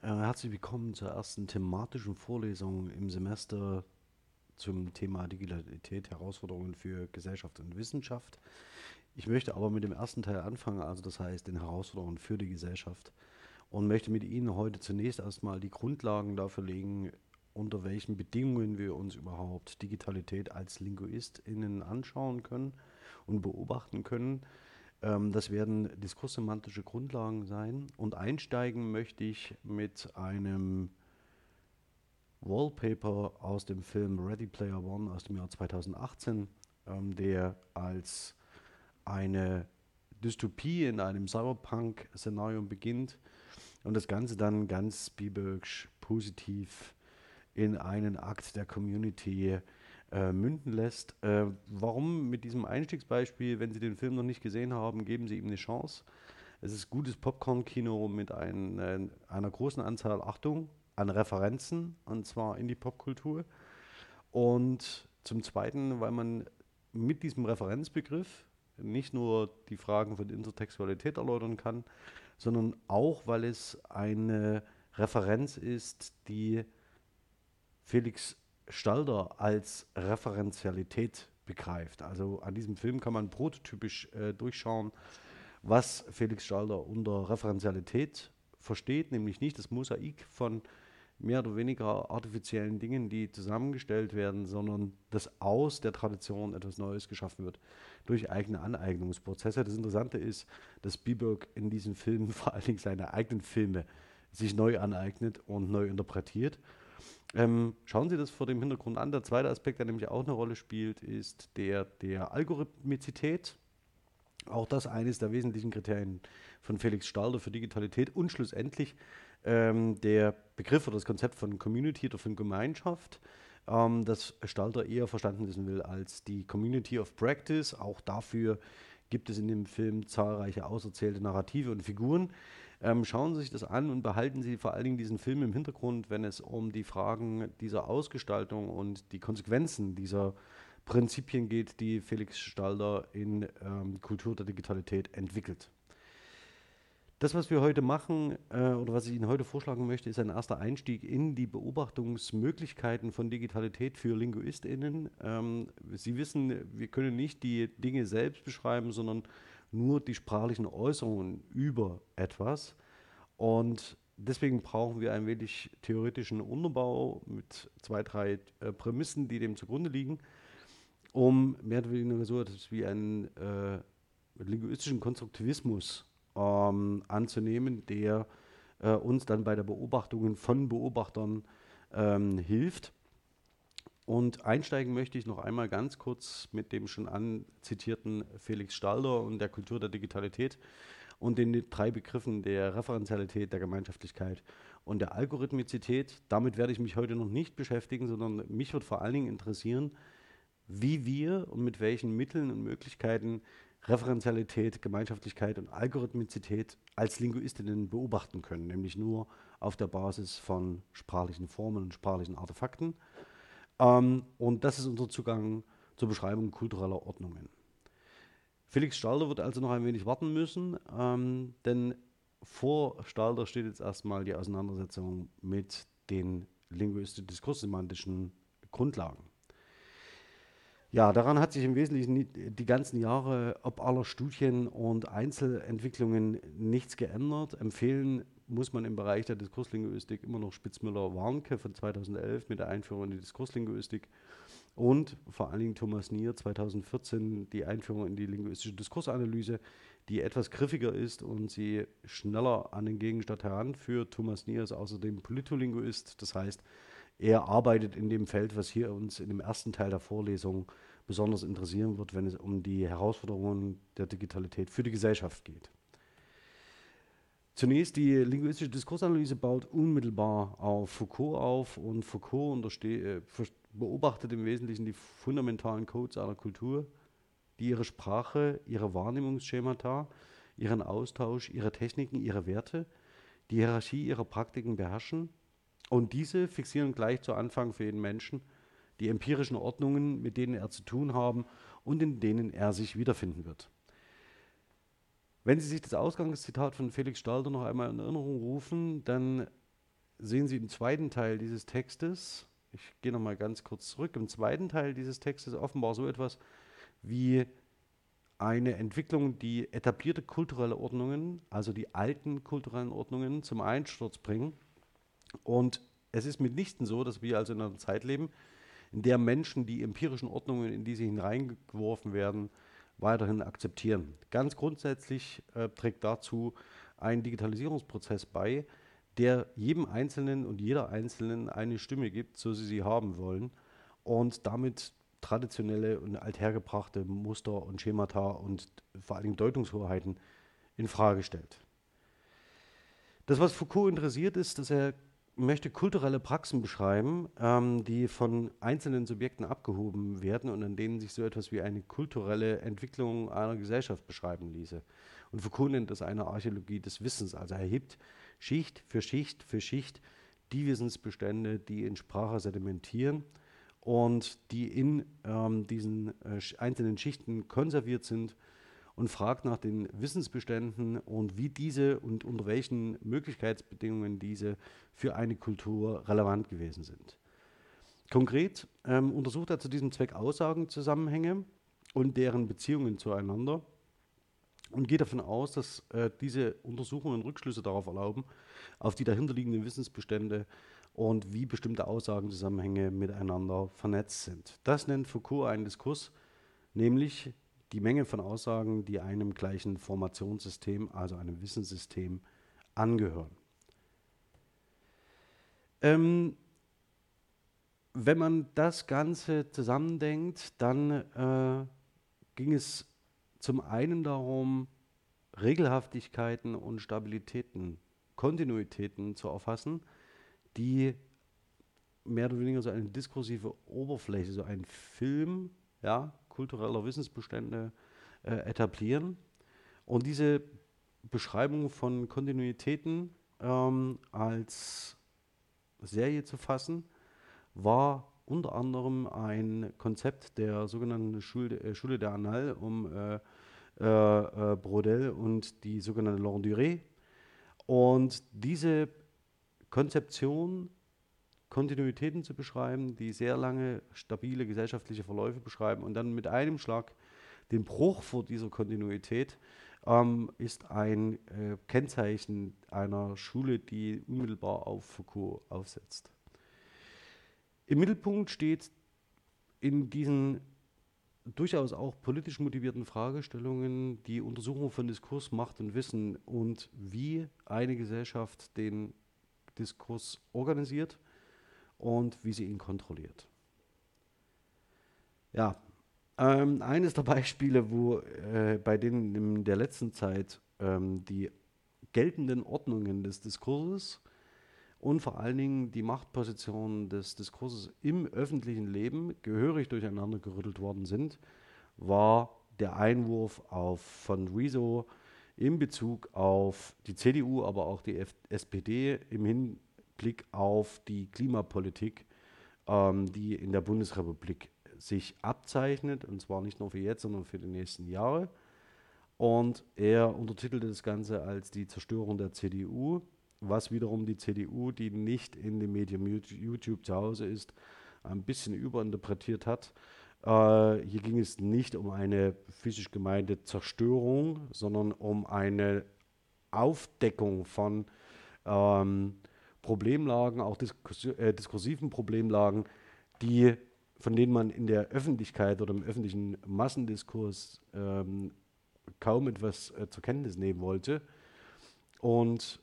herzlich willkommen zur ersten thematischen Vorlesung im Semester zum Thema Digitalität, Herausforderungen für Gesellschaft und Wissenschaft. Ich möchte aber mit dem ersten Teil anfangen, also das heißt den Herausforderungen für die Gesellschaft und möchte mit Ihnen heute zunächst erstmal die Grundlagen dafür legen, unter welchen Bedingungen wir uns überhaupt Digitalität als LinguistInnen anschauen können und beobachten können. Ähm, das werden diskurssemantische Grundlagen sein. Und einsteigen möchte ich mit einem Wallpaper aus dem Film Ready Player One aus dem Jahr 2018, ähm, der als eine Dystopie in einem Cyberpunk-Szenario beginnt und das Ganze dann ganz Spielbergsch positiv in einen Akt der Community äh, münden lässt. Äh, warum mit diesem Einstiegsbeispiel, wenn Sie den Film noch nicht gesehen haben, geben Sie ihm eine Chance. Es ist gutes Popcorn-Kino mit ein, äh, einer großen Anzahl, Achtung, an Referenzen, und zwar in die Popkultur. Und zum Zweiten, weil man mit diesem Referenzbegriff nicht nur die Fragen von Intertextualität erläutern kann, sondern auch, weil es eine Referenz ist, die Felix Stalder als Referenzialität begreift. Also an diesem Film kann man prototypisch äh, durchschauen, was Felix Stalder unter Referenzialität versteht, nämlich nicht das Mosaik von mehr oder weniger artifiziellen Dingen, die zusammengestellt werden, sondern dass aus der Tradition etwas Neues geschaffen wird durch eigene Aneignungsprozesse. Das Interessante ist, dass Spielberg in diesen Filmen vor allen Dingen seine eigenen Filme sich neu aneignet und neu interpretiert ähm, schauen Sie das vor dem Hintergrund an. Der zweite Aspekt, der nämlich auch eine Rolle spielt, ist der der Algorithmizität. Auch das eines der wesentlichen Kriterien von Felix Stalder für Digitalität und schlussendlich ähm, der Begriff oder das Konzept von Community oder von Gemeinschaft, ähm, das Stalder eher verstanden wissen will als die Community of Practice. Auch dafür gibt es in dem Film zahlreiche auserzählte Narrative und Figuren. Ähm, schauen Sie sich das an und behalten Sie vor allen Dingen diesen Film im Hintergrund, wenn es um die Fragen dieser Ausgestaltung und die Konsequenzen dieser Prinzipien geht, die Felix Stalder in ähm, Kultur der Digitalität entwickelt. Das, was wir heute machen äh, oder was ich Ihnen heute vorschlagen möchte, ist ein erster Einstieg in die Beobachtungsmöglichkeiten von Digitalität für LinguistInnen. Ähm, Sie wissen, wir können nicht die Dinge selbst beschreiben, sondern nur die sprachlichen Äußerungen über etwas. Und deswegen brauchen wir ein wenig theoretischen Unterbau mit zwei, drei äh, Prämissen, die dem zugrunde liegen, um mehr oder weniger so etwas wie einen äh, linguistischen Konstruktivismus ähm, anzunehmen, der äh, uns dann bei der Beobachtung von Beobachtern ähm, hilft. Und einsteigen möchte ich noch einmal ganz kurz mit dem schon anzitierten Felix Stalder und der Kultur der Digitalität und den drei Begriffen der Referenzialität, der Gemeinschaftlichkeit und der Algorithmizität. Damit werde ich mich heute noch nicht beschäftigen, sondern mich wird vor allen Dingen interessieren, wie wir und mit welchen Mitteln und Möglichkeiten Referenzialität, Gemeinschaftlichkeit und Algorithmizität als Linguistinnen beobachten können, nämlich nur auf der Basis von sprachlichen Formen und sprachlichen Artefakten ähm, und das ist unser Zugang zur Beschreibung kultureller Ordnungen. Felix Stalder wird also noch ein wenig warten müssen, ähm, denn vor Stalder steht jetzt erstmal die Auseinandersetzung mit den linguistisch-diskurssemantischen Grundlagen. Ja, daran hat sich im Wesentlichen die ganzen Jahre, ob aller Studien und Einzelentwicklungen, nichts geändert. Empfehlen muss man im Bereich der Diskurslinguistik immer noch Spitzmüller-Warnke von 2011 mit der Einführung in die Diskurslinguistik und vor allen Dingen Thomas Nier 2014 die Einführung in die linguistische Diskursanalyse, die etwas griffiger ist und sie schneller an den Gegenstand heranführt. Thomas Nier ist außerdem Politolinguist, das heißt, er arbeitet in dem Feld, was hier uns in dem ersten Teil der Vorlesung besonders interessieren wird, wenn es um die Herausforderungen der Digitalität für die Gesellschaft geht. Zunächst die linguistische Diskursanalyse baut unmittelbar auf Foucault auf und Foucault äh, beobachtet im Wesentlichen die fundamentalen Codes einer Kultur, die ihre Sprache, ihre Wahrnehmungsschemata, ihren Austausch, ihre Techniken, ihre Werte, die Hierarchie ihrer Praktiken beherrschen und diese fixieren gleich zu Anfang für jeden Menschen die empirischen Ordnungen, mit denen er zu tun haben und in denen er sich wiederfinden wird. Wenn Sie sich das Ausgangszitat von Felix Stalder noch einmal in Erinnerung rufen, dann sehen Sie im zweiten Teil dieses Textes, ich gehe noch mal ganz kurz zurück, im zweiten Teil dieses Textes offenbar so etwas wie eine Entwicklung, die etablierte kulturelle Ordnungen, also die alten kulturellen Ordnungen, zum Einsturz bringen. Und es ist mitnichten so, dass wir also in einer Zeit leben, in der Menschen die empirischen Ordnungen, in die sie hineingeworfen werden, weiterhin akzeptieren. Ganz grundsätzlich äh, trägt dazu ein Digitalisierungsprozess bei, der jedem Einzelnen und jeder Einzelnen eine Stimme gibt, so sie sie haben wollen und damit traditionelle und althergebrachte Muster und Schemata und vor Dingen Deutungshoheiten in Frage stellt. Das, was Foucault interessiert, ist, dass er möchte kulturelle Praxen beschreiben, ähm, die von einzelnen Subjekten abgehoben werden und an denen sich so etwas wie eine kulturelle Entwicklung einer Gesellschaft beschreiben ließe. Und Foucault nennt das eine Archäologie des Wissens. Also er hebt Schicht für Schicht für Schicht die Wissensbestände, die in Sprache sedimentieren und die in ähm, diesen äh, einzelnen Schichten konserviert sind und fragt nach den Wissensbeständen und wie diese und unter welchen Möglichkeitsbedingungen diese für eine Kultur relevant gewesen sind. Konkret ähm, untersucht er zu diesem Zweck Aussagenzusammenhänge und deren Beziehungen zueinander und geht davon aus, dass äh, diese Untersuchungen Rückschlüsse darauf erlauben, auf die dahinterliegenden Wissensbestände und wie bestimmte Aussagenzusammenhänge miteinander vernetzt sind. Das nennt Foucault einen Diskurs, nämlich die Menge von Aussagen, die einem gleichen Formationssystem, also einem Wissenssystem, angehören. Ähm, wenn man das Ganze zusammendenkt, dann äh, ging es zum einen darum, Regelhaftigkeiten und Stabilitäten, Kontinuitäten zu erfassen, die mehr oder weniger so eine diskursive Oberfläche, so ein Film, ja, kultureller Wissensbestände äh, etablieren. Und diese Beschreibung von Kontinuitäten ähm, als Serie zu fassen, war unter anderem ein Konzept der sogenannten Schule, äh, Schule der Annales um äh, äh, äh, Brodel und die sogenannte L'Endurée. Und diese Konzeption Kontinuitäten zu beschreiben, die sehr lange stabile gesellschaftliche Verläufe beschreiben und dann mit einem Schlag den Bruch vor dieser Kontinuität ähm, ist ein äh, Kennzeichen einer Schule, die unmittelbar auf Foucault aufsetzt. Im Mittelpunkt steht in diesen durchaus auch politisch motivierten Fragestellungen die Untersuchung von Diskurs, Macht und Wissen und wie eine Gesellschaft den Diskurs organisiert und wie sie ihn kontrolliert. Ja, ähm, eines der Beispiele, wo äh, bei denen in der letzten Zeit ähm, die geltenden Ordnungen des Diskurses und vor allen Dingen die Machtpositionen des Diskurses im öffentlichen Leben gehörig durcheinander gerüttelt worden sind, war der Einwurf auf von Rezo in Bezug auf die CDU, aber auch die F SPD im Hin Blick auf die Klimapolitik, ähm, die in der Bundesrepublik sich abzeichnet, und zwar nicht nur für jetzt, sondern für die nächsten Jahre. Und er untertitelte das Ganze als die Zerstörung der CDU, was wiederum die CDU, die nicht in dem Medium YouTube zu Hause ist, ein bisschen überinterpretiert hat. Äh, hier ging es nicht um eine physisch gemeinte Zerstörung, sondern um eine Aufdeckung von ähm, Problemlagen, auch äh, diskursiven Problemlagen, die, von denen man in der Öffentlichkeit oder im öffentlichen Massendiskurs ähm, kaum etwas äh, zur Kenntnis nehmen wollte. Und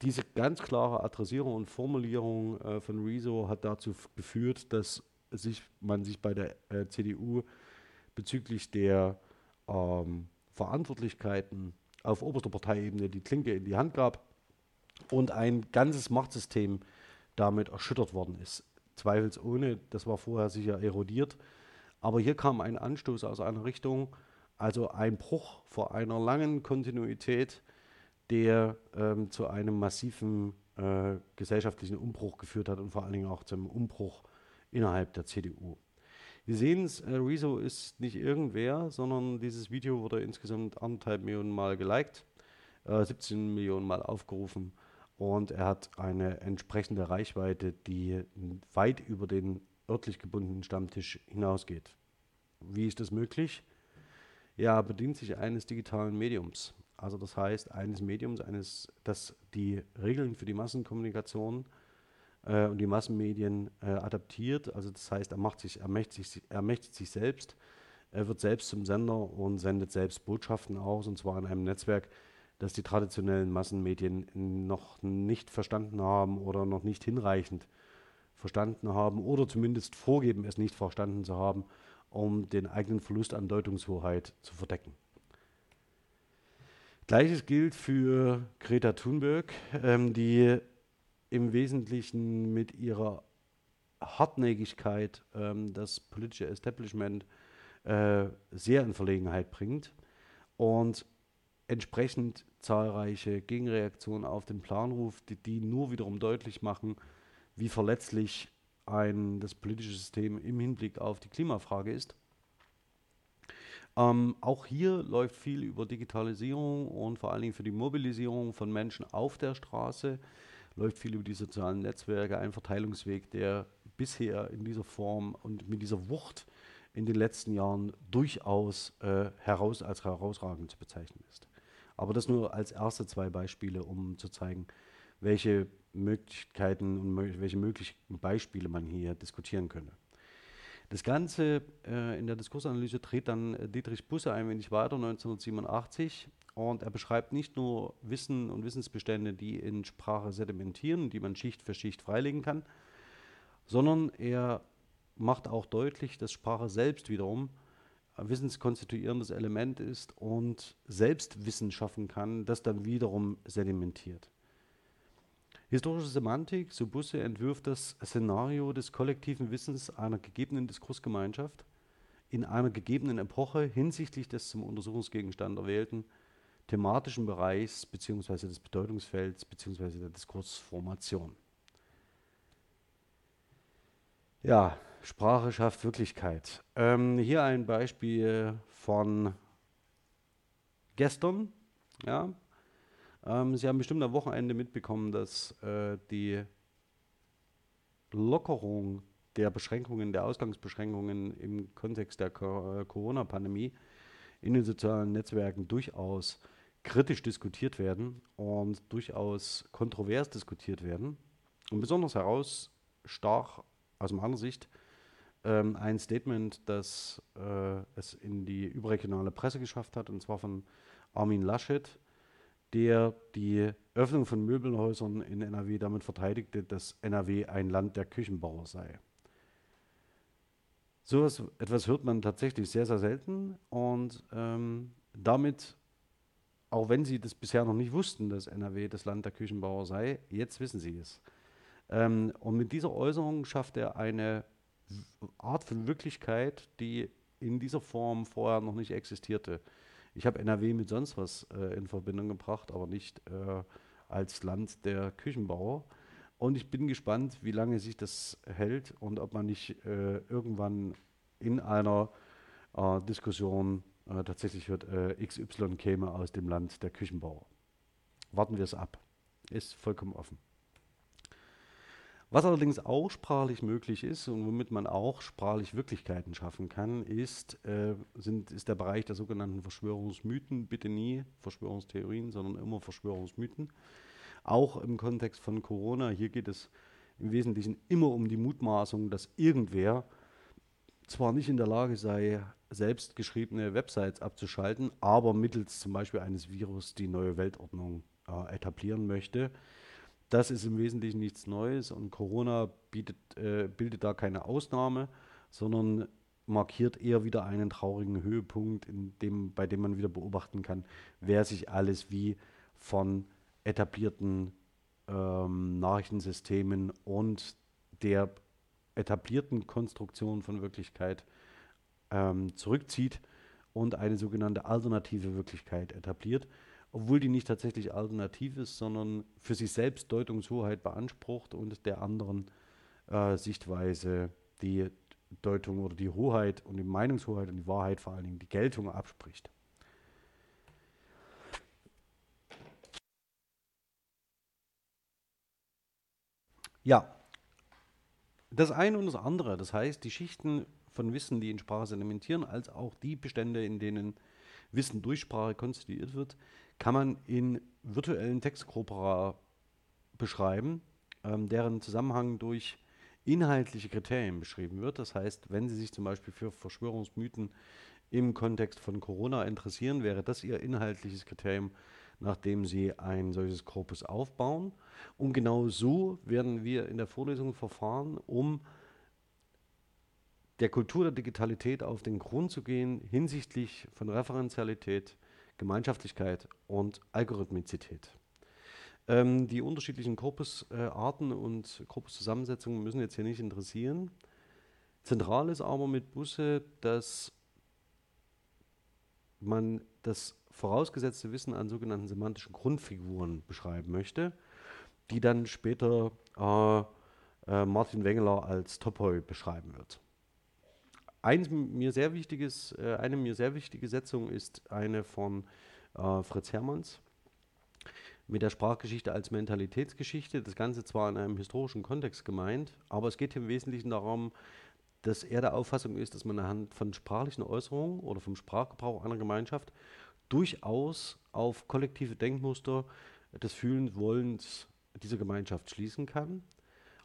diese ganz klare Adressierung und Formulierung äh, von Rezo hat dazu geführt, dass sich, man sich bei der äh, CDU bezüglich der ähm, Verantwortlichkeiten auf oberster Parteiebene die Klinke in die Hand gab und ein ganzes Machtsystem damit erschüttert worden ist. Zweifelsohne, das war vorher sicher erodiert, aber hier kam ein Anstoß aus einer Richtung, also ein Bruch vor einer langen Kontinuität, der ähm, zu einem massiven äh, gesellschaftlichen Umbruch geführt hat und vor allen Dingen auch zum Umbruch innerhalb der CDU. Wir sehen es, äh, Rezo ist nicht irgendwer, sondern dieses Video wurde insgesamt anderthalb Millionen Mal geliked, äh, 17 Millionen Mal aufgerufen und er hat eine entsprechende Reichweite, die weit über den örtlich gebundenen Stammtisch hinausgeht. Wie ist das möglich? Er bedient sich eines digitalen Mediums. Also das heißt, eines Mediums, eines, das die Regeln für die Massenkommunikation äh, und die Massenmedien äh, adaptiert. Also das heißt, er, macht sich, ermächtigt, sich, sich selbst, er wird selbst zum Sender und sendet selbst Botschaften aus, und zwar in einem Netzwerk, das die traditionellen Massenmedien noch nicht verstanden haben oder noch nicht hinreichend verstanden haben oder zumindest vorgeben, es nicht verstanden zu haben, um den eigenen Verlust an Deutungshoheit zu verdecken. Gleiches gilt für Greta Thunberg, ähm, die im Wesentlichen mit ihrer Hartnäckigkeit ähm, das politische Establishment äh, sehr in Verlegenheit bringt und entsprechend zahlreiche Gegenreaktionen auf den Plan ruft, die, die nur wiederum deutlich machen, wie verletzlich ein, das politische System im Hinblick auf die Klimafrage ist. Ähm, auch hier läuft viel über Digitalisierung und vor allen Dingen für die Mobilisierung von Menschen auf der Straße, läuft viel über die sozialen Netzwerke, ein Verteilungsweg, der bisher in dieser Form und mit dieser Wucht in den letzten Jahren durchaus äh, heraus als herausragend zu bezeichnen ist. Aber das nur als erste zwei Beispiele, um zu zeigen, welche Möglichkeiten und welche möglichen Beispiele man hier diskutieren könnte. Das Ganze äh, in der Diskursanalyse dreht dann äh, Dietrich Busse ein wenig weiter, 1987. Und er beschreibt nicht nur Wissen und Wissensbestände, die in Sprache sedimentieren, die man Schicht für Schicht freilegen kann, sondern er macht auch deutlich, dass Sprache selbst wiederum wissenskonstituierendes Element ist und selbst Wissen schaffen kann, das dann wiederum sedimentiert. Historische Semantik, so Busse entwirft das Szenario des kollektiven Wissens einer gegebenen Diskursgemeinschaft in einer gegebenen Epoche hinsichtlich des zum Untersuchungsgegenstand erwählten thematischen Bereichs bzw. des Bedeutungsfelds bzw. der Diskursformation. Ja, Sprache schafft Wirklichkeit. Ähm, hier ein Beispiel von gestern. Ja, ähm, Sie haben bestimmt am Wochenende mitbekommen, dass äh, die Lockerung der Beschränkungen, der Ausgangsbeschränkungen im Kontext der äh, Corona-Pandemie in den sozialen Netzwerken durchaus kritisch diskutiert werden und durchaus kontrovers diskutiert werden. Und besonders herausstach aus meiner Sicht ähm, ein Statement, das äh, es in die überregionale Presse geschafft hat, und zwar von Armin Laschet, der die Öffnung von Möbelhäusern in NRW damit verteidigte, dass NRW ein Land der Küchenbauer sei. So etwas hört man tatsächlich sehr, sehr selten und ähm, damit, auch wenn Sie das bisher noch nicht wussten, dass NRW das Land der Küchenbauer sei, jetzt wissen Sie es. Ähm, und mit dieser Äußerung schafft er eine Art von Wirklichkeit, die in dieser Form vorher noch nicht existierte. Ich habe NRW mit sonst was äh, in Verbindung gebracht, aber nicht äh, als Land der Küchenbauer. Und ich bin gespannt, wie lange sich das hält und ob man nicht äh, irgendwann in einer äh, Diskussion äh, tatsächlich hört, äh, XY käme aus dem Land der Küchenbauer. Warten wir es ab. Ist vollkommen offen. Was allerdings auch sprachlich möglich ist und womit man auch sprachlich Wirklichkeiten schaffen kann, ist, äh, sind, ist der Bereich der sogenannten Verschwörungsmythen. Bitte nie Verschwörungstheorien, sondern immer Verschwörungsmythen. Auch im Kontext von Corona. Hier geht es im Wesentlichen immer um die Mutmaßung, dass irgendwer zwar nicht in der Lage sei, selbst geschriebene Websites abzuschalten, aber mittels zum Beispiel eines Virus die neue Weltordnung äh, etablieren möchte. Das ist im Wesentlichen nichts Neues und Corona bietet, äh, bildet da keine Ausnahme, sondern markiert eher wieder einen traurigen Höhepunkt, dem, bei dem man wieder beobachten kann, wer sich alles wie von etablierten ähm, Nachrichtensystemen und der etablierten Konstruktion von Wirklichkeit ähm, zurückzieht und eine sogenannte alternative Wirklichkeit etabliert, obwohl die nicht tatsächlich alternativ ist, sondern für sich selbst Deutungshoheit beansprucht und der anderen äh, Sichtweise die Deutung oder die Hoheit und die Meinungshoheit und die Wahrheit vor allen Dingen die Geltung abspricht. Ja, das eine und das andere, das heißt, die Schichten von Wissen, die in Sprache sedimentieren, als auch die Bestände, in denen Wissen durch Sprache konstituiert wird, kann man in virtuellen Textkorpora beschreiben, ähm, deren Zusammenhang durch inhaltliche Kriterien beschrieben wird. Das heißt, wenn Sie sich zum Beispiel für Verschwörungsmythen im Kontext von Corona interessieren, wäre das Ihr inhaltliches Kriterium, nachdem Sie ein solches Korpus aufbauen. Und genau so werden wir in der Vorlesung verfahren, um der Kultur der Digitalität auf den Grund zu gehen hinsichtlich von Referenzialität, Gemeinschaftlichkeit und Algorithmizität. Ähm, die unterschiedlichen Korpusarten äh, und Korpuszusammensetzungen müssen jetzt hier nicht interessieren. Zentral ist aber mit Busse, dass man das vorausgesetzte Wissen an sogenannten semantischen Grundfiguren beschreiben möchte, die dann später äh, äh, Martin Wengeler als Topoi beschreiben wird. Eins mir sehr wichtiges, äh, eine mir sehr wichtige Setzung ist eine von äh, Fritz Hermanns mit der Sprachgeschichte als Mentalitätsgeschichte. Das Ganze zwar in einem historischen Kontext gemeint, aber es geht im Wesentlichen darum, dass er der Auffassung ist, dass man anhand von sprachlichen Äußerungen oder vom Sprachgebrauch einer Gemeinschaft durchaus auf kollektive Denkmuster des Fühlens, Wollens dieser Gemeinschaft schließen kann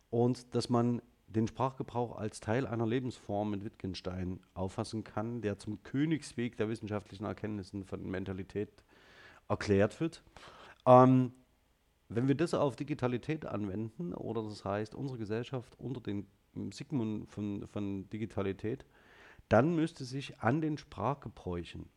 und dass man den Sprachgebrauch als Teil einer Lebensform mit Wittgenstein auffassen kann, der zum Königsweg der wissenschaftlichen Erkenntnissen von Mentalität erklärt wird. Ähm, wenn wir das auf Digitalität anwenden, oder das heißt unsere Gesellschaft unter den Sigmund von, von Digitalität, dann müsste sich an den Sprachgebräuchen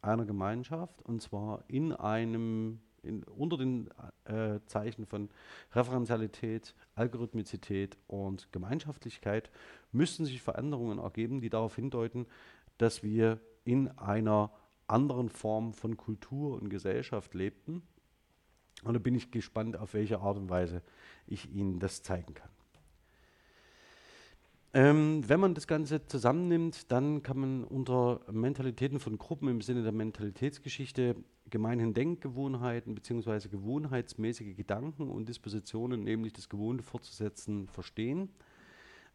einer Gemeinschaft, und zwar in einem in, unter den äh, Zeichen von Referenzialität, Algorithmizität und Gemeinschaftlichkeit müssten sich Veränderungen ergeben, die darauf hindeuten, dass wir in einer anderen Form von Kultur und Gesellschaft lebten. Und da bin ich gespannt, auf welche Art und Weise ich Ihnen das zeigen kann. Ähm, wenn man das Ganze zusammennimmt, dann kann man unter Mentalitäten von Gruppen im Sinne der Mentalitätsgeschichte gemeinhin Denkgewohnheiten bzw. gewohnheitsmäßige Gedanken und Dispositionen, nämlich das Gewohnte fortzusetzen, verstehen.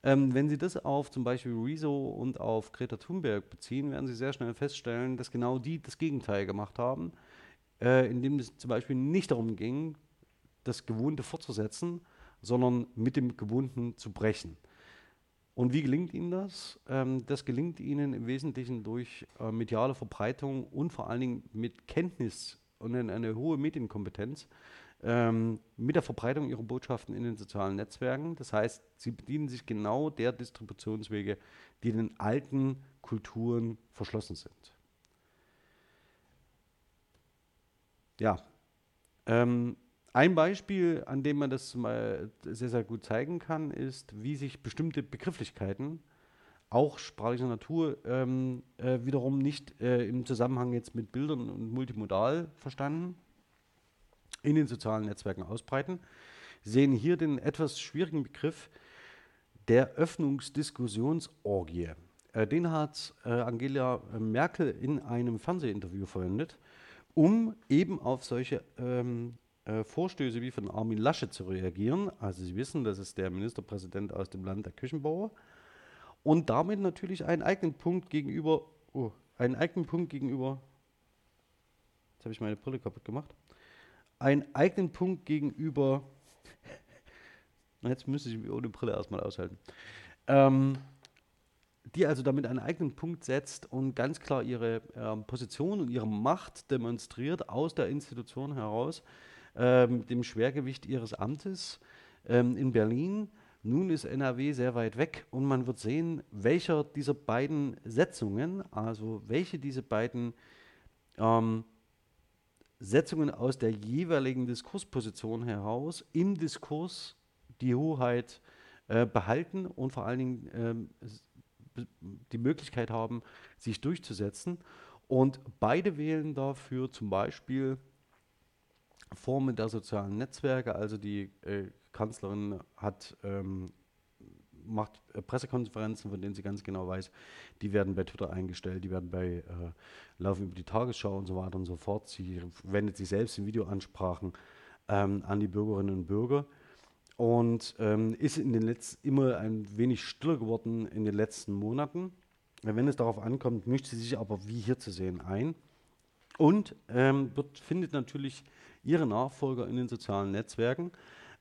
Ähm, wenn Sie das auf zum Beispiel Rezo und auf Greta Thunberg beziehen, werden Sie sehr schnell feststellen, dass genau die das Gegenteil gemacht haben, äh, indem es zum Beispiel nicht darum ging, das Gewohnte fortzusetzen, sondern mit dem Gewohnten zu brechen. Und wie gelingt Ihnen das? Ähm, das gelingt Ihnen im Wesentlichen durch äh, mediale Verbreitung und vor allen Dingen mit Kenntnis und eine, hohe Medienkompetenz ähm, mit der Verbreitung Ihrer Botschaften in den sozialen Netzwerken. Das heißt, Sie bedienen sich genau der Distributionswege, die den alten Kulturen verschlossen sind. Ja, ähm, ein Beispiel, an dem man das mal sehr, sehr gut zeigen kann, ist, wie sich bestimmte Begrifflichkeiten, auch sprachlicher Natur, ähm, äh, wiederum nicht äh, im Zusammenhang jetzt mit Bildern und multimodal verstanden, in den sozialen Netzwerken ausbreiten. Sehen hier den etwas schwierigen Begriff der Öffnungsdiskussionsorgie. Äh, den hat äh, Angela Merkel in einem Fernsehinterview verwendet, um eben auf solche ähm, äh, Vorstöße wie von Armin Laschet zu reagieren. Also Sie wissen, das ist der Ministerpräsident aus dem Land der Küchenbauer. Und damit natürlich einen eigenen Punkt gegenüber, oh, einen eigenen Punkt gegenüber, jetzt habe ich meine Brille kaputt gemacht, einen eigenen Punkt gegenüber, jetzt müsste ich mich ohne Brille erstmal aushalten, ähm, die also damit einen eigenen Punkt setzt und ganz klar ihre äh, Position und ihre Macht demonstriert aus der Institution heraus, äh, dem Schwergewicht ihres Amtes ähm, in Berlin. Nun ist NRW sehr weit weg und man wird sehen, welcher dieser beiden Setzungen, also welche diese beiden ähm, Setzungen aus der jeweiligen Diskursposition heraus im Diskurs die Hoheit äh, behalten und vor allen Dingen ähm, die Möglichkeit haben, sich durchzusetzen. Und beide wählen dafür zum Beispiel Formen der sozialen Netzwerke. Also die äh, Kanzlerin hat ähm, macht äh, Pressekonferenzen, von denen sie ganz genau weiß, die werden bei Twitter eingestellt, die werden bei äh, Laufen über die Tagesschau und so weiter und so fort. Sie wendet sich selbst in Videoansprachen ähm, an die Bürgerinnen und Bürger und ähm, ist in den letzten immer ein wenig stiller geworden in den letzten Monaten. Wenn es darauf ankommt, mischt sie sich aber wie hier zu sehen ein und ähm, wird, findet natürlich ihre Nachfolger in den sozialen Netzwerken.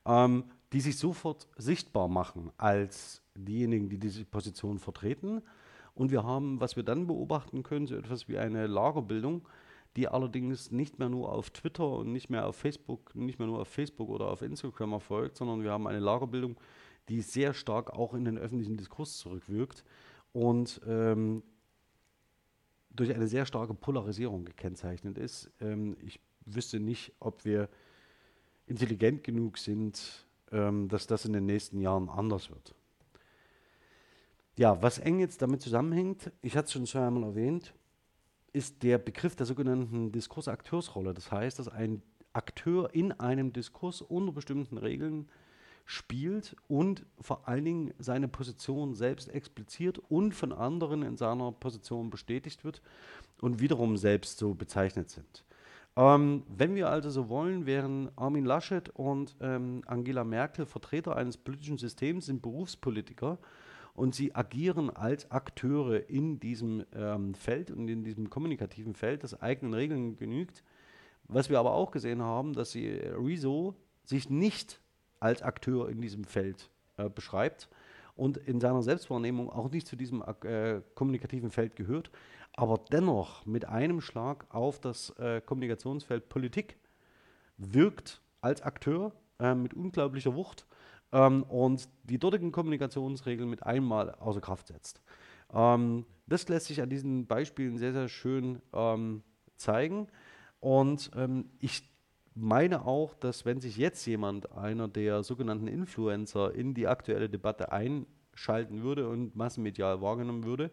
Ähm, die sich sofort sichtbar machen als diejenigen, die diese Position vertreten. Und wir haben, was wir dann beobachten können, so etwas wie eine Lagerbildung, die allerdings nicht mehr nur auf Twitter und nicht mehr auf Facebook, nicht mehr nur auf Facebook oder auf Instagram erfolgt, sondern wir haben eine Lagerbildung, die sehr stark auch in den öffentlichen Diskurs zurückwirkt und ähm, durch eine sehr starke Polarisierung gekennzeichnet ist. Ähm, ich wüsste nicht, ob wir intelligent genug sind, ähm, dass das in den nächsten Jahren anders wird. Ja, was eng jetzt damit zusammenhängt, ich hatte es schon zweimal erwähnt, ist der Begriff der sogenannten Diskursakteursrolle. Das heißt, dass ein Akteur in einem Diskurs unter bestimmten Regeln spielt und vor allen Dingen seine Position selbst expliziert und von anderen in seiner Position bestätigt wird und wiederum selbst so bezeichnet sind. Ähm, wenn wir also so wollen, wären Armin Laschet und ähm, Angela Merkel Vertreter eines politischen Systems, sind Berufspolitiker und sie agieren als Akteure in diesem ähm, Feld und in diesem kommunikativen Feld, das eigenen Regeln genügt. Was wir aber auch gesehen haben, dass sie äh, Rezo sich nicht als Akteur in diesem Feld äh, beschreibt und in seiner Selbstwahrnehmung auch nicht zu diesem äh, kommunikativen Feld gehört, aber dennoch mit einem Schlag auf das äh, Kommunikationsfeld Politik wirkt als Akteur äh, mit unglaublicher Wucht ähm, und die dortigen Kommunikationsregeln mit einmal außer Kraft setzt. Ähm, das lässt sich an diesen Beispielen sehr, sehr schön ähm, zeigen. Und ähm, ich meine auch, dass wenn sich jetzt jemand, einer der sogenannten Influencer, in die aktuelle Debatte einschalten würde und massenmedial wahrgenommen würde,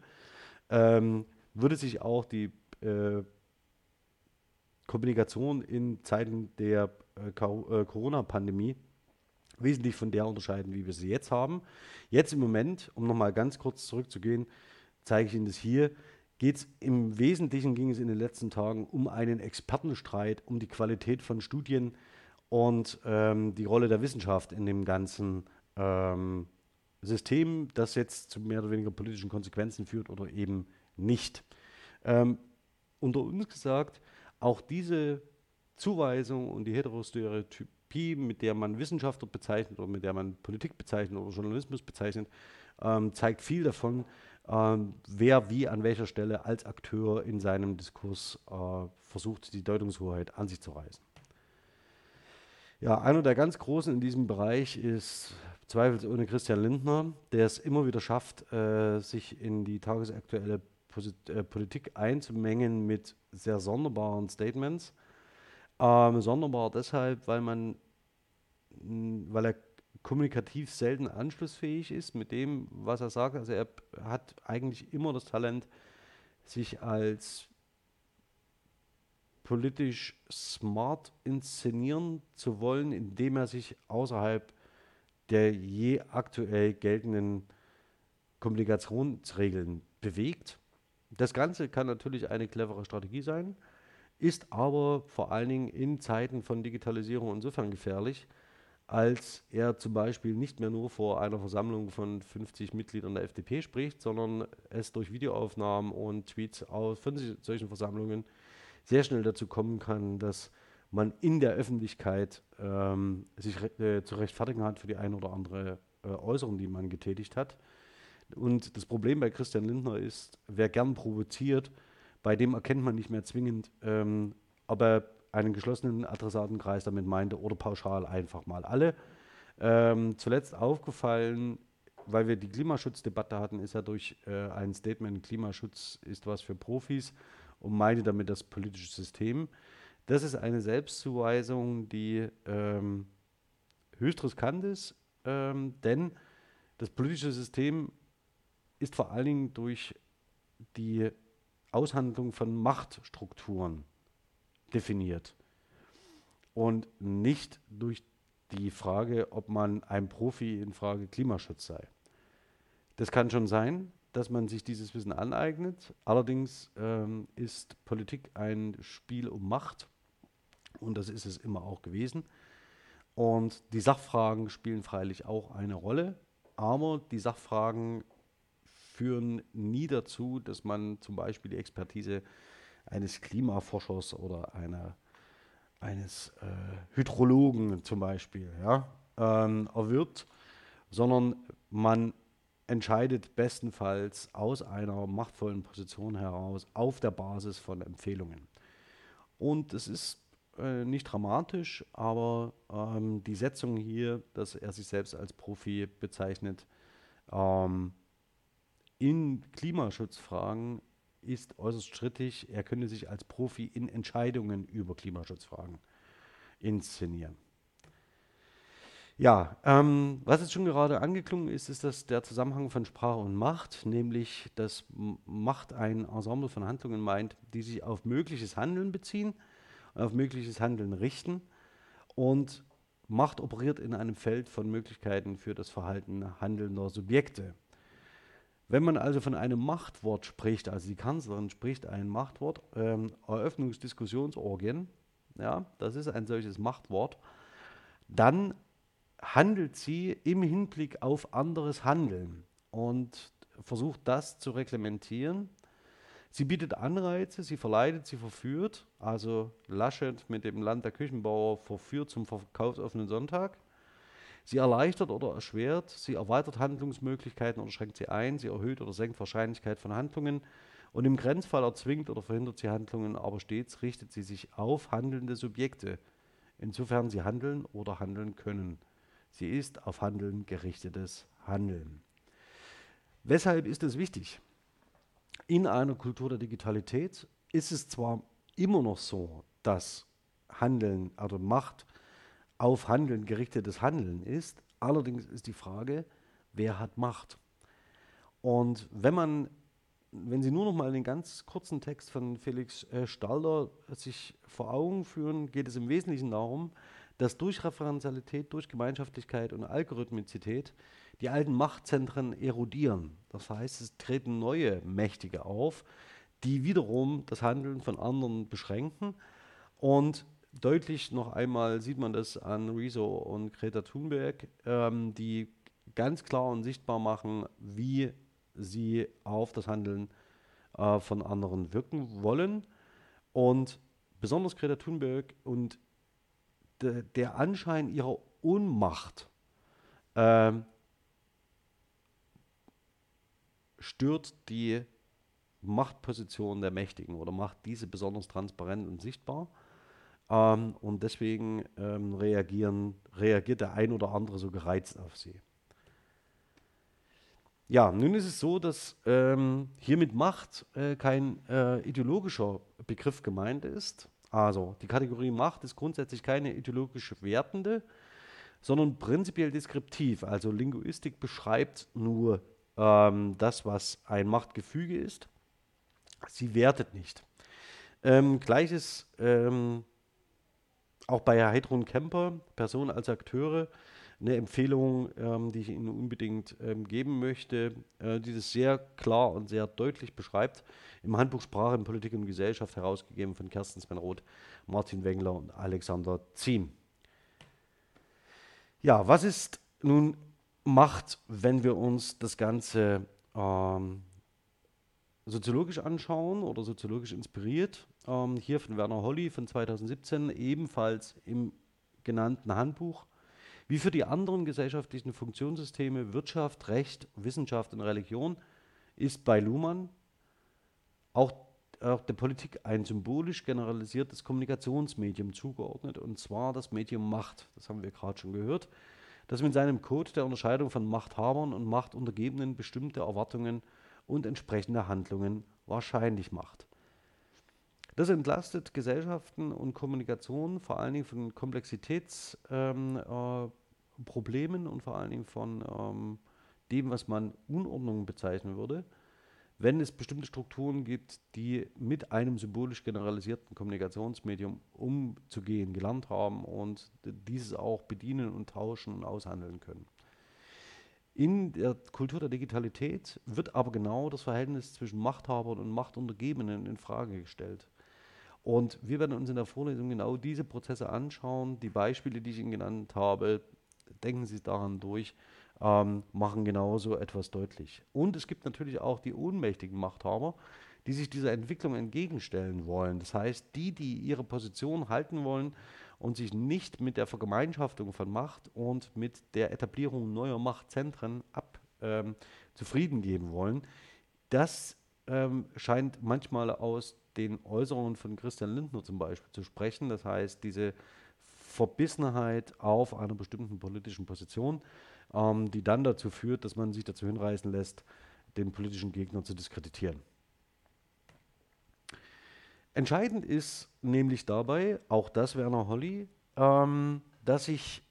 ähm, würde sich auch die äh, Kommunikation in Zeiten der äh, äh, Corona-Pandemie wesentlich von der unterscheiden, wie wir sie jetzt haben. Jetzt im Moment, um nochmal ganz kurz zurückzugehen, zeige ich Ihnen das hier, geht es im Wesentlichen, ging es in den letzten Tagen um einen Expertenstreit, um die Qualität von Studien und ähm, die Rolle der Wissenschaft in dem ganzen ähm, System, das jetzt zu mehr oder weniger politischen Konsequenzen führt oder eben nicht. Ähm, unter uns gesagt, auch diese Zuweisung und die Heterostereotypie, mit der man Wissenschaftler bezeichnet oder mit der man Politik bezeichnet oder Journalismus bezeichnet, ähm, zeigt viel davon, wer wie an welcher Stelle als Akteur in seinem Diskurs äh, versucht, die Deutungshoheit an sich zu reißen. Ja, einer der ganz Großen in diesem Bereich ist zweifelsohne Christian Lindner, der es immer wieder schafft, äh, sich in die tagesaktuelle äh, Politik einzumengen mit sehr sonderbaren Statements. Ähm, sonderbar deshalb, weil man, weil er kommunikativ selten anschlussfähig ist mit dem, was er sagt. Also er hat eigentlich immer das Talent, sich als politisch smart inszenieren zu wollen, indem er sich außerhalb der je aktuell geltenden Kommunikationsregeln bewegt. Das Ganze kann natürlich eine clevere Strategie sein, ist aber vor allen Dingen in Zeiten von Digitalisierung insofern gefährlich, als er zum Beispiel nicht mehr nur vor einer Versammlung von 50 Mitgliedern der FDP spricht, sondern es durch Videoaufnahmen und Tweets von solchen Versammlungen sehr schnell dazu kommen kann, dass man in der Öffentlichkeit ähm, sich äh, zu rechtfertigen hat für die eine oder andere äh, Äußerung, die man getätigt hat. Und das Problem bei Christian Lindner ist, wer gern provoziert, bei dem erkennt man nicht mehr zwingend, ähm, ob er einen geschlossenen Adressatenkreis damit meinte oder pauschal einfach mal alle. Ähm, zuletzt aufgefallen, weil wir die Klimaschutzdebatte hatten, ist er durch äh, ein Statement, Klimaschutz ist was für Profis und meinte damit das politische System. Das ist eine Selbstzuweisung, die ähm, höchst riskant ist, ähm, denn das politische System ist vor allen Dingen durch die Aushandlung von Machtstrukturen definiert und nicht durch die Frage, ob man ein Profi in Frage Klimaschutz sei. Das kann schon sein, dass man sich dieses Wissen aneignet. Allerdings ähm, ist Politik ein Spiel um Macht und das ist es immer auch gewesen. Und die Sachfragen spielen freilich auch eine Rolle, aber die Sachfragen führen nie dazu, dass man zum Beispiel die Expertise eines Klimaforschers oder einer, eines äh, Hydrologen zum Beispiel ja, ähm, erwirbt, sondern man entscheidet bestenfalls aus einer machtvollen Position heraus auf der Basis von Empfehlungen. Und es ist äh, nicht dramatisch, aber ähm, die Setzung hier, dass er sich selbst als Profi bezeichnet, ähm, in Klimaschutzfragen ist äußerst strittig. Er könnte sich als Profi in Entscheidungen über Klimaschutzfragen inszenieren. Ja, ähm, was jetzt schon gerade angeklungen ist, ist dass der Zusammenhang von Sprache und Macht, nämlich dass Macht ein Ensemble von Handlungen meint, die sich auf mögliches Handeln beziehen, auf mögliches Handeln richten und Macht operiert in einem Feld von Möglichkeiten für das Verhalten handelnder Subjekte. Wenn man also von einem Machtwort spricht, also die Kanzlerin spricht ein Machtwort, ähm, Eröffnungsdiskussionsorgien, ja, das ist ein solches Machtwort, dann handelt sie im Hinblick auf anderes Handeln und versucht das zu reglementieren. Sie bietet Anreize, sie verleitet, sie verführt. Also Laschet mit dem Land der Küchenbauer verführt zum verkaufsoffenen Sonntag. Sie erleichtert oder erschwert, sie erweitert Handlungsmöglichkeiten oder schränkt sie ein, sie erhöht oder senkt Wahrscheinlichkeit von Handlungen und im Grenzfall erzwingt oder verhindert sie Handlungen, aber stets richtet sie sich auf handelnde Subjekte, insofern sie handeln oder handeln können. Sie ist auf Handeln gerichtetes Handeln. Weshalb ist es wichtig? In einer Kultur der Digitalität ist es zwar immer noch so, dass Handeln, also Macht auf Handeln gerichtetes Handeln ist, allerdings ist die Frage, wer hat Macht? Und wenn man, wenn Sie nur noch mal den ganz kurzen Text von Felix äh, Stalder sich vor Augen führen, geht es im Wesentlichen darum, dass durch Referenzialität, durch Gemeinschaftlichkeit und Algorithmizität die alten Machtzentren erodieren. Das heißt, es treten neue Mächtige auf, die wiederum das Handeln von anderen beschränken. Und deutlich noch einmal sieht man das an Rezo und Greta Thunberg, ähm, die ganz klar und sichtbar machen, wie sie auf das Handeln äh, von anderen wirken wollen. Und besonders Greta Thunberg und de, der Anschein ihrer Ohnmacht äh, stört die Machtposition der Mächtigen oder macht diese besonders transparent und sichtbar. Ähm, und deswegen ähm, reagieren, reagiert der ein oder andere so gereizt auf sie. Ja, nun ist es so, dass ähm, hier mit Macht äh, kein äh, ideologischer Begriff gemeint ist, also, die Kategorie Macht ist grundsätzlich keine ideologisch wertende, sondern prinzipiell deskriptiv. Also Linguistik beschreibt nur ähm, das, was ein Machtgefüge ist. Sie wertet nicht. Ähm, Gleiches ähm, auch bei Heidrun Kemper, Personen als Akteure, eine Empfehlung, ähm, die ich Ihnen unbedingt ähm, geben möchte, äh, die das sehr klar und sehr deutlich beschreibt im Handbuch Sprache in Politik und Gesellschaft herausgegeben von Kersten Svenroth, Martin Wengler und Alexander Ziem. Ja, was ist nun Macht, wenn wir uns das Ganze ähm, soziologisch anschauen oder soziologisch inspiriert? Ähm, hier von Werner Holly von 2017, ebenfalls im genannten Handbuch. Wie für die anderen gesellschaftlichen Funktionssysteme Wirtschaft, Recht, Wissenschaft und Religion ist bei Luhmann auch, auch der Politik ein symbolisch generalisiertes Kommunikationsmedium zugeordnet, und zwar das Medium Macht. Das haben wir gerade schon gehört, das mit seinem Code der Unterscheidung von Machthabern und Machtuntergebenen bestimmte Erwartungen und entsprechende Handlungen wahrscheinlich macht. Das entlastet Gesellschaften und Kommunikation vor allen Dingen von Komplexitätsproblemen ähm, äh, und vor allen Dingen von ähm, dem, was man Unordnung bezeichnen würde wenn es bestimmte Strukturen gibt, die mit einem symbolisch generalisierten Kommunikationsmedium umzugehen gelernt haben und dieses auch bedienen und tauschen und aushandeln können. In der Kultur der Digitalität wird aber genau das Verhältnis zwischen Machthabern und Machtuntergebenen in Frage gestellt. Und wir werden uns in der Vorlesung genau diese Prozesse anschauen. Die Beispiele, die ich Ihnen genannt habe, denken Sie daran durch ähm, machen genauso etwas deutlich. Und es gibt natürlich auch die ohnmächtigen Machthaber, die sich dieser Entwicklung entgegenstellen wollen. Das heißt, die, die ihre Position halten wollen und sich nicht mit der Vergemeinschaftung von Macht und mit der Etablierung neuer Machtzentren ab, ähm, zufrieden geben wollen, das ähm, scheint manchmal aus den Äußerungen von Christian Lindner zum Beispiel zu sprechen. Das heißt, diese Verbissenheit auf einer bestimmten politischen Position ähm, die dann dazu führt, dass man sich dazu hinreißen lässt, den politischen Gegner zu diskreditieren. Entscheidend ist nämlich dabei, auch das Werner Holly, ähm, dass sich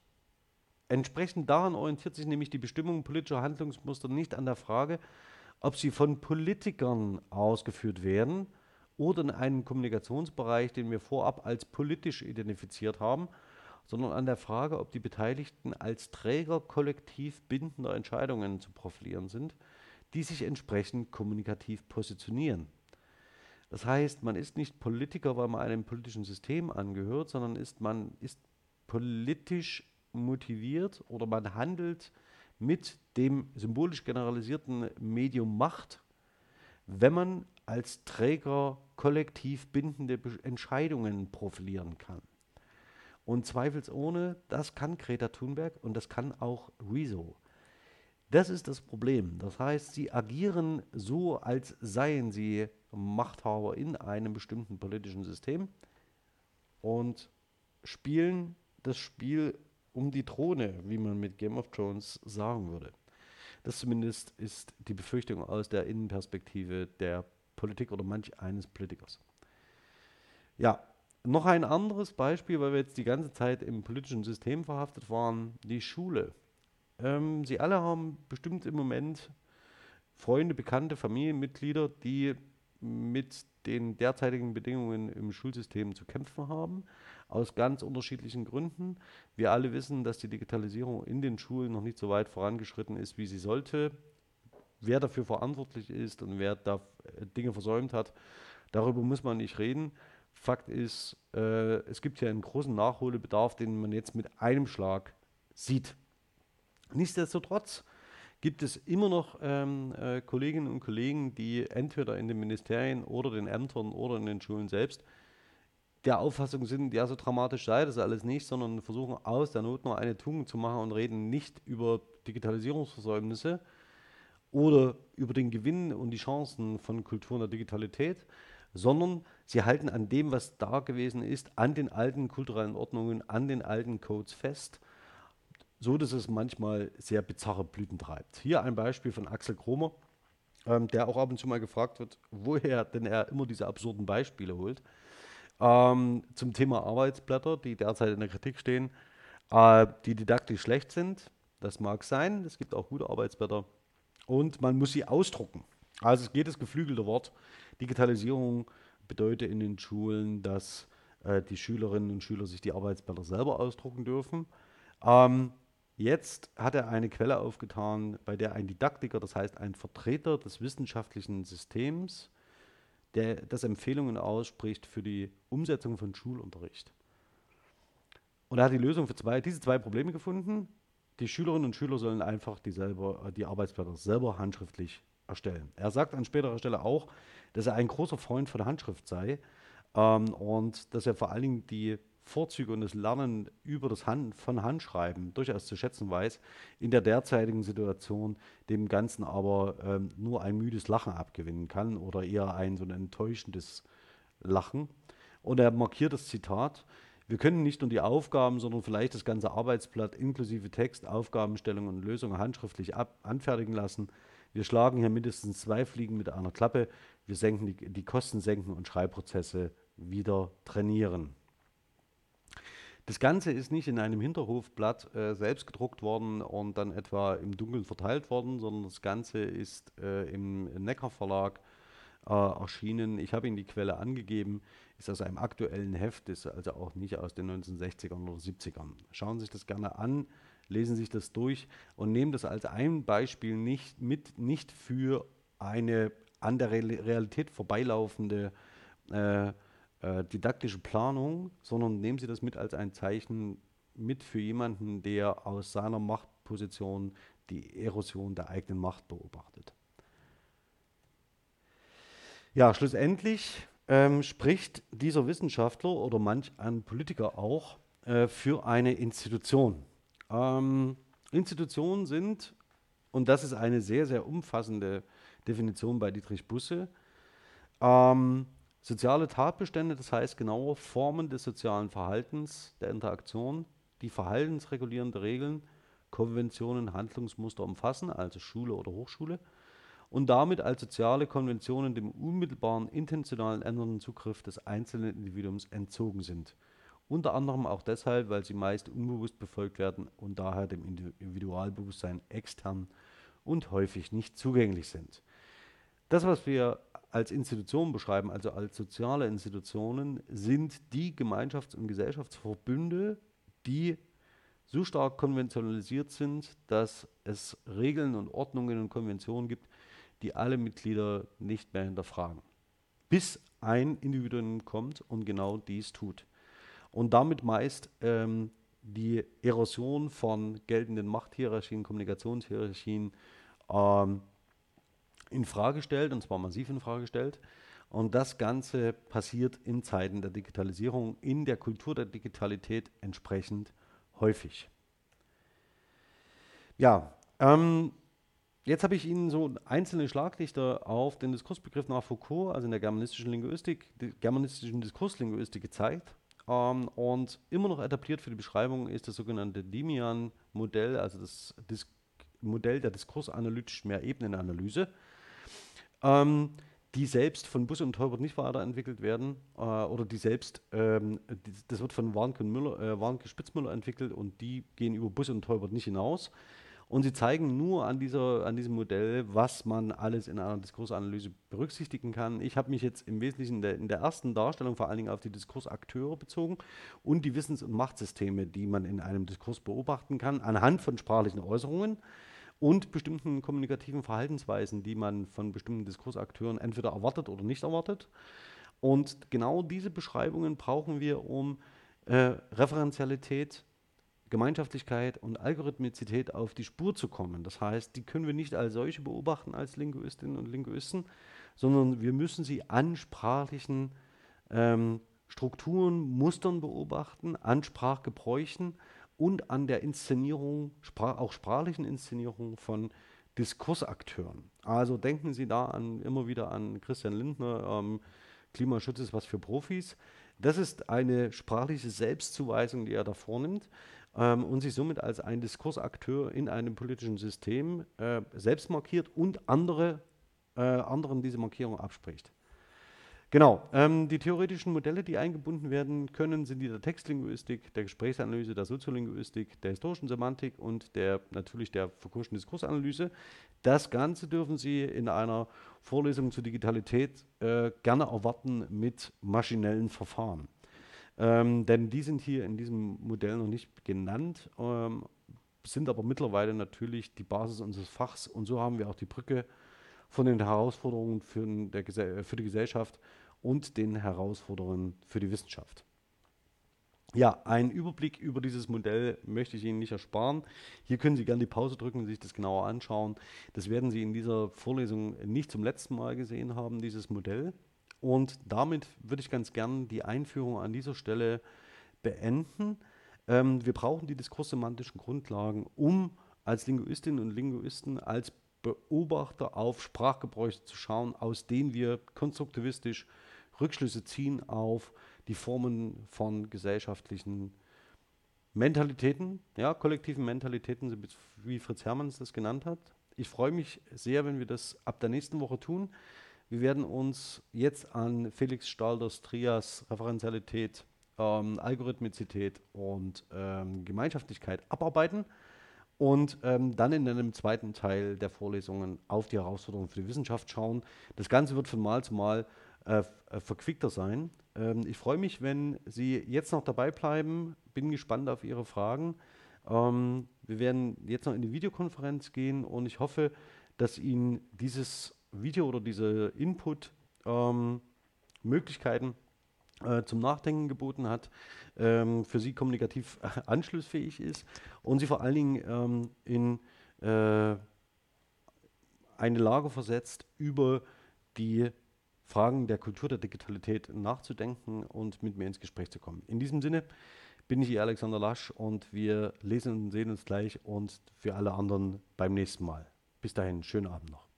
entsprechend daran orientiert sich nämlich die Bestimmung politischer Handlungsmuster nicht an der Frage, ob sie von Politikern ausgeführt werden oder in einem Kommunikationsbereich, den wir vorab als politisch identifiziert haben, sondern an der Frage, ob die Beteiligten als Träger kollektiv bindender Entscheidungen zu profilieren sind, die sich entsprechend kommunikativ positionieren. Das heißt, man ist nicht Politiker, weil man einem politischen System angehört, sondern ist, man ist politisch motiviert oder man handelt mit dem symbolisch generalisierten Medium Macht, wenn man als Träger kollektiv bindende Entscheidungen profilieren kann. Und zweifelsohne, das kann Greta Thunberg und das kann auch Rezo. Das ist das Problem. Das heißt, sie agieren so, als seien sie Machthaber in einem bestimmten politischen System und spielen das Spiel um die Throne, wie man mit Game of Thrones sagen würde. Das zumindest ist die Befürchtung aus der Innenperspektive der Politik oder manch eines Politikers. Ja, noch ein anderes Beispiel, weil wir jetzt die ganze Zeit im politischen System verhaftet waren, die Schule. Ähm, Sie alle haben bestimmt im Moment Freunde, Bekannte, Familienmitglieder, die mit den derzeitigen Bedingungen im Schulsystem zu kämpfen haben, aus ganz unterschiedlichen Gründen. Wir alle wissen, dass die Digitalisierung in den Schulen noch nicht so weit vorangeschritten ist, wie sie sollte. Wer dafür verantwortlich ist und wer da äh, Dinge versäumt hat, darüber muss man nicht reden. Fakt ist, äh, es gibt ja einen großen Nachholbedarf, den man jetzt mit einem Schlag sieht. Nichtsdestotrotz gibt es immer noch ähm, äh, Kolleginnen und Kollegen, die entweder in den Ministerien oder den Ämtern oder in den Schulen selbst der Auffassung sind, ja, so dramatisch sei das alles nicht, sondern versuchen aus der Not nur eine Tugend zu machen und reden nicht über Digitalisierungsversäumnisse oder über den Gewinn und die Chancen von Kultur und der Digitalität, sondern sie halten an dem, was da gewesen ist, an den alten kulturellen Ordnungen, an den alten Codes fest, so dass es manchmal sehr bizarre Blüten treibt. Hier ein Beispiel von Axel Kromer, ähm, der auch ab und zu mal gefragt wird, woher denn er immer diese absurden Beispiele holt. Ähm, zum Thema Arbeitsblätter, die derzeit in der Kritik stehen, äh, die didaktisch schlecht sind. Das mag sein, es gibt auch gute Arbeitsblätter. Und man muss sie ausdrucken. Also es geht das geflügelte Wort Digitalisierung bedeutet in den Schulen, dass äh, die Schülerinnen und Schüler sich die Arbeitsblätter selber ausdrucken dürfen. Ähm, jetzt hat er eine Quelle aufgetan, bei der ein Didaktiker, das heißt ein Vertreter des wissenschaftlichen Systems, der das Empfehlungen ausspricht für die Umsetzung von Schulunterricht. Und er hat die Lösung für zwei, diese zwei Probleme gefunden. Die Schülerinnen und Schüler sollen einfach die, selber, die Arbeitsblätter selber handschriftlich erstellen. Er sagt an späterer Stelle auch, dass er ein großer Freund von Handschrift sei ähm, und dass er vor allen Dingen die Vorzüge und das Lernen über das Hand, von Handschreiben durchaus zu schätzen weiß, in der derzeitigen Situation dem Ganzen aber ähm, nur ein müdes Lachen abgewinnen kann oder eher ein so ein enttäuschendes Lachen. Und er markiert das Zitat, wir können nicht nur die Aufgaben, sondern vielleicht das ganze Arbeitsblatt inklusive Text, Aufgabenstellung und Lösung handschriftlich ab, anfertigen lassen. Wir schlagen hier mindestens zwei Fliegen mit einer Klappe. Wir senken die, die Kosten senken und Schreibprozesse wieder trainieren. Das Ganze ist nicht in einem Hinterhofblatt äh, selbst gedruckt worden und dann etwa im Dunkeln verteilt worden, sondern das Ganze ist äh, im Neckar Verlag äh, erschienen. Ich habe Ihnen die Quelle angegeben, ist aus einem aktuellen Heft, ist also auch nicht aus den 1960ern oder 70ern. Schauen Sie sich das gerne an, lesen Sie sich das durch und nehmen das als ein Beispiel nicht mit, nicht für eine an der Realität vorbeilaufende äh, äh, didaktische Planung, sondern nehmen Sie das mit als ein Zeichen mit für jemanden, der aus seiner Machtposition die Erosion der eigenen Macht beobachtet. Ja, schlussendlich ähm, spricht dieser Wissenschaftler oder manch ein Politiker auch äh, für eine Institution. Ähm, Institutionen sind, und das ist eine sehr, sehr umfassende Definition bei Dietrich Busse, ähm, Soziale Tatbestände, das heißt genaue Formen des sozialen Verhaltens, der Interaktion, die verhaltensregulierende Regeln, Konventionen, Handlungsmuster umfassen, also Schule oder Hochschule, und damit als soziale Konventionen dem unmittelbaren intentionalen ändernden Zugriff des einzelnen Individuums entzogen sind. Unter anderem auch deshalb, weil sie meist unbewusst befolgt werden und daher dem Individualbewusstsein extern und häufig nicht zugänglich sind. Das, was wir als Institutionen beschreiben, also als soziale Institutionen, sind die Gemeinschafts- und Gesellschaftsverbünde, die so stark konventionalisiert sind, dass es Regeln und Ordnungen und Konventionen gibt, die alle Mitglieder nicht mehr hinterfragen. Bis ein Individuum kommt und genau dies tut. Und damit meist ähm, die Erosion von geltenden Machthierarchien, Kommunikationshierarchien ähm, in Frage stellt, und zwar massiv in Frage stellt. Und das Ganze passiert in Zeiten der Digitalisierung, in der Kultur der Digitalität entsprechend häufig. Ja, ähm, jetzt habe ich Ihnen so einzelne Schlaglichter auf den Diskursbegriff nach Foucault, also in der germanistischen Linguistik, germanistischen Diskurslinguistik gezeigt. Ähm, und immer noch etabliert für die Beschreibung ist das sogenannte Dimian-Modell, also das Dis Modell der diskursanalytischen Mehrebenenanalyse ähm, die selbst von Busse und Teubert nicht weiterentwickelt werden äh, oder die selbst, ähm, die, das wird von Warnke, Müller, äh, Warnke Spitzmüller entwickelt und die gehen über Busse und Teubert nicht hinaus. Und sie zeigen nur an, dieser, an diesem Modell, was man alles in einer Diskursanalyse berücksichtigen kann. Ich habe mich jetzt im Wesentlichen in der, in der, ersten Darstellung vor allen Dingen auf die Diskursakteure bezogen und die Wissens- und Machtsysteme, die man in einem Diskurs beobachten kann, anhand von sprachlichen Äußerungen und bestimmten kommunikativen Verhaltensweisen, die man von bestimmten Diskursakteuren entweder erwartet oder nicht erwartet. Und genau diese Beschreibungen brauchen wir, um äh, Referenzialität, Gemeinschaftlichkeit und Algorithmizität auf die Spur zu kommen. Das heißt, die können wir nicht als solche beobachten als Linguistinnen und Linguisten, sondern wir müssen sie an sprachlichen ähm, Strukturen, Mustern beobachten, an Sprachgebräuchen und an der Inszenierung, auch sprachlichen Inszenierung von Diskursakteuren. Also denken Sie da an, immer wieder an Christian Lindner, ähm, Klimaschutz ist was für Profis. Das ist eine sprachliche Selbstzuweisung, die er da vornimmt ähm, und sich somit als ein Diskursakteur in einem politischen System äh, selbst markiert und andere, äh, anderen diese Markierung abspricht. Genau, ähm, die theoretischen Modelle, die eingebunden werden können, sind die der Textlinguistik, der Gesprächsanalyse, der Soziolinguistik, der historischen Semantik und der natürlich der Foucault'schen Diskursanalyse. Das Ganze dürfen Sie in einer Vorlesung zur Digitalität äh, gerne erwarten mit maschinellen Verfahren. Ähm, denn die sind hier in diesem Modell noch nicht genannt, ähm, sind aber mittlerweile natürlich die Basis unseres Fachs und so haben wir auch die Brücke von den Herausforderungen für, der, für die Gesellschaft und den Herausforderungen für die Wissenschaft. Ja, einen Überblick über dieses Modell möchte ich Ihnen nicht ersparen. Hier können Sie gerne die Pause drücken und sich das genauer anschauen. Das werden Sie in dieser Vorlesung nicht zum letzten Mal gesehen haben, dieses Modell. Und damit würde ich ganz gern die Einführung an dieser Stelle beenden. Ähm, wir brauchen die diskurssemantischen Grundlagen, um als Linguistinnen und Linguisten, als Beobachter auf Sprachgebräuche zu schauen, aus denen wir konstruktivistisch Rückschlüsse ziehen auf die Formen von gesellschaftlichen Mentalitäten, ja, kollektiven Mentalitäten, wie Fritz Hermanns das genannt hat. Ich freue mich sehr, wenn wir das ab der nächsten Woche tun. Wir werden uns jetzt an Felix Stalders Trias Referenzialität, ähm, Algorithmizität und ähm, Gemeinschaftlichkeit abarbeiten und ähm, dann in einem zweiten Teil der Vorlesungen auf die Herausforderungen für die Wissenschaft schauen. Das Ganze wird von Mal zu Mal äh, verquickter sein. Ähm, ich freue mich, wenn Sie jetzt noch dabei bleiben. Bin gespannt auf Ihre Fragen. Ähm, wir werden jetzt noch in die Videokonferenz gehen und ich hoffe, dass Ihnen dieses Video oder diese Input ähm, Möglichkeiten äh, zum Nachdenken geboten hat, ähm, für sie kommunikativ anschlussfähig ist und sie vor allen Dingen ähm, in äh, eine Lage versetzt, über die Fragen der Kultur der Digitalität nachzudenken und mit mir ins Gespräch zu kommen. In diesem Sinne bin ich Ihr Alexander Lasch und wir lesen und sehen uns gleich und für alle anderen beim nächsten Mal. Bis dahin, schönen Abend noch.